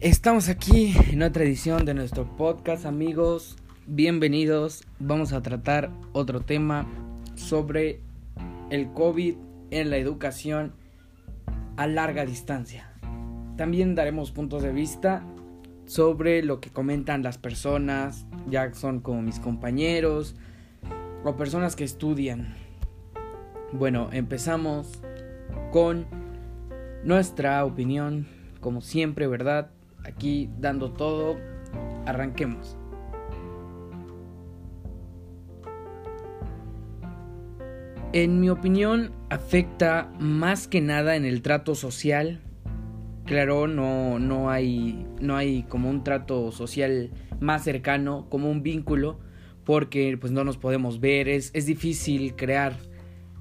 Estamos aquí en otra edición de nuestro podcast, amigos. Bienvenidos. Vamos a tratar otro tema sobre el COVID en la educación a larga distancia. También daremos puntos de vista sobre lo que comentan las personas, ya son como mis compañeros o personas que estudian. Bueno, empezamos con nuestra opinión, como siempre, ¿verdad? Aquí dando todo, arranquemos. En mi opinión, afecta más que nada en el trato social. Claro, no, no, hay, no hay como un trato social más cercano, como un vínculo, porque pues no nos podemos ver, es, es difícil crear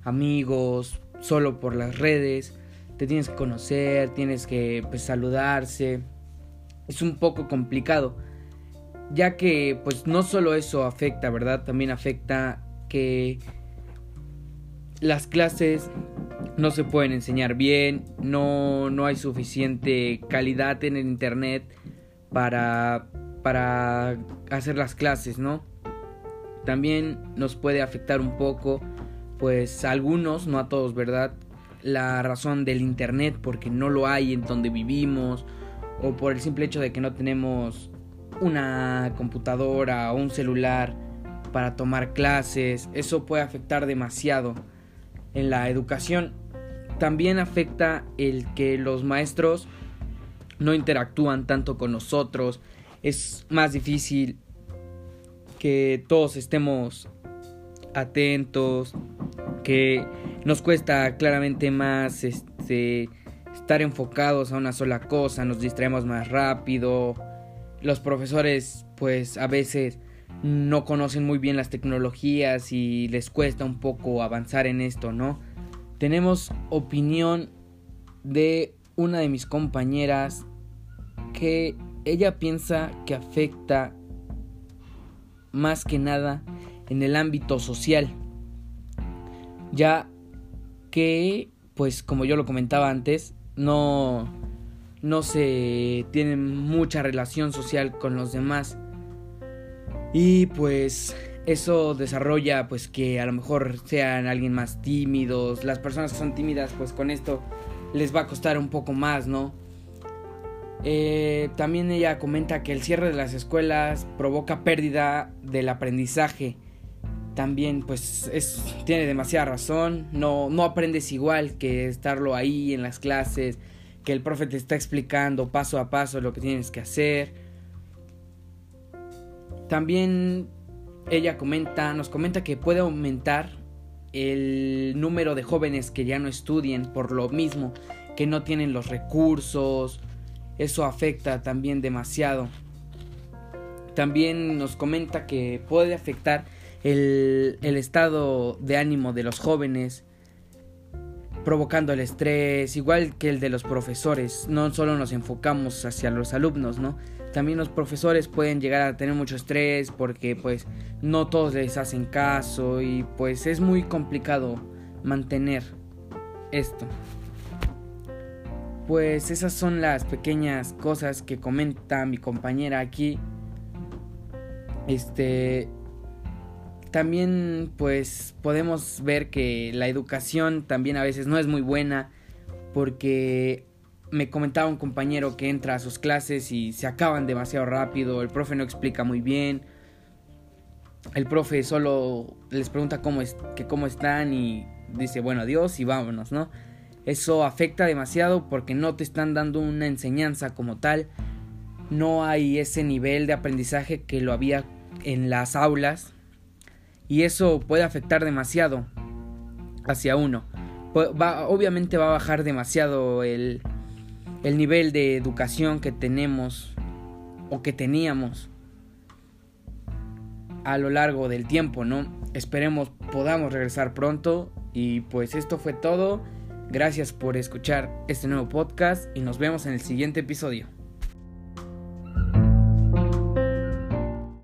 amigos solo por las redes, te tienes que conocer, tienes que pues, saludarse, es un poco complicado, ya que pues no solo eso afecta, ¿verdad? También afecta que las clases no se pueden enseñar bien, no, no hay suficiente calidad en el internet para, para hacer las clases, ¿no? También nos puede afectar un poco, pues a algunos, no a todos, ¿verdad? La razón del internet, porque no lo hay en donde vivimos, o por el simple hecho de que no tenemos una computadora o un celular para tomar clases, eso puede afectar demasiado en la educación. También afecta el que los maestros no interactúan tanto con nosotros, es más difícil que todos estemos atentos, que nos cuesta claramente más este estar enfocados a una sola cosa, nos distraemos más rápido. Los profesores pues a veces no conocen muy bien las tecnologías y les cuesta un poco avanzar en esto, ¿no? Tenemos opinión de una de mis compañeras que ella piensa que afecta más que nada en el ámbito social, ya que, pues como yo lo comentaba antes, no, no se tiene mucha relación social con los demás. Y pues eso desarrolla pues que a lo mejor sean alguien más tímidos. Las personas que son tímidas pues con esto les va a costar un poco más, ¿no? Eh, también ella comenta que el cierre de las escuelas provoca pérdida del aprendizaje. También pues es, tiene demasiada razón. No, no aprendes igual que estarlo ahí en las clases. Que el profe te está explicando paso a paso lo que tienes que hacer. También ella comenta, nos comenta que puede aumentar el número de jóvenes que ya no estudien por lo mismo, que no tienen los recursos. Eso afecta también demasiado. También nos comenta que puede afectar el, estado de ánimo de los jóvenes, provocando el estrés, igual que el de los profesores. No solo nos enfocamos hacia los alumnos, ¿no? También los profesores pueden llegar a tener mucho estrés porque pues no todos les hacen caso y pues es muy complicado mantener esto. Pues esas son las pequeñas cosas que comenta mi compañera aquí. Este, también pues podemos ver que la educación también a veces no es muy buena porque me comentaba un compañero que entra a sus clases y se acaban demasiado rápido, el profe no explica muy bien, el profe solo les pregunta cómo, es, que cómo están y dice bueno adiós y vámonos, ¿no? Eso afecta demasiado porque no te están dando una enseñanza como tal, no hay ese nivel de aprendizaje que lo había en las aulas y eso puede afectar demasiado hacia uno. obviamente va a bajar demasiado el, el nivel de educación que tenemos o que teníamos a lo largo del tiempo, ¿no? Esperemos podamos regresar pronto y pues esto fue todo. Gracias por escuchar este nuevo podcast y nos vemos en el siguiente episodio.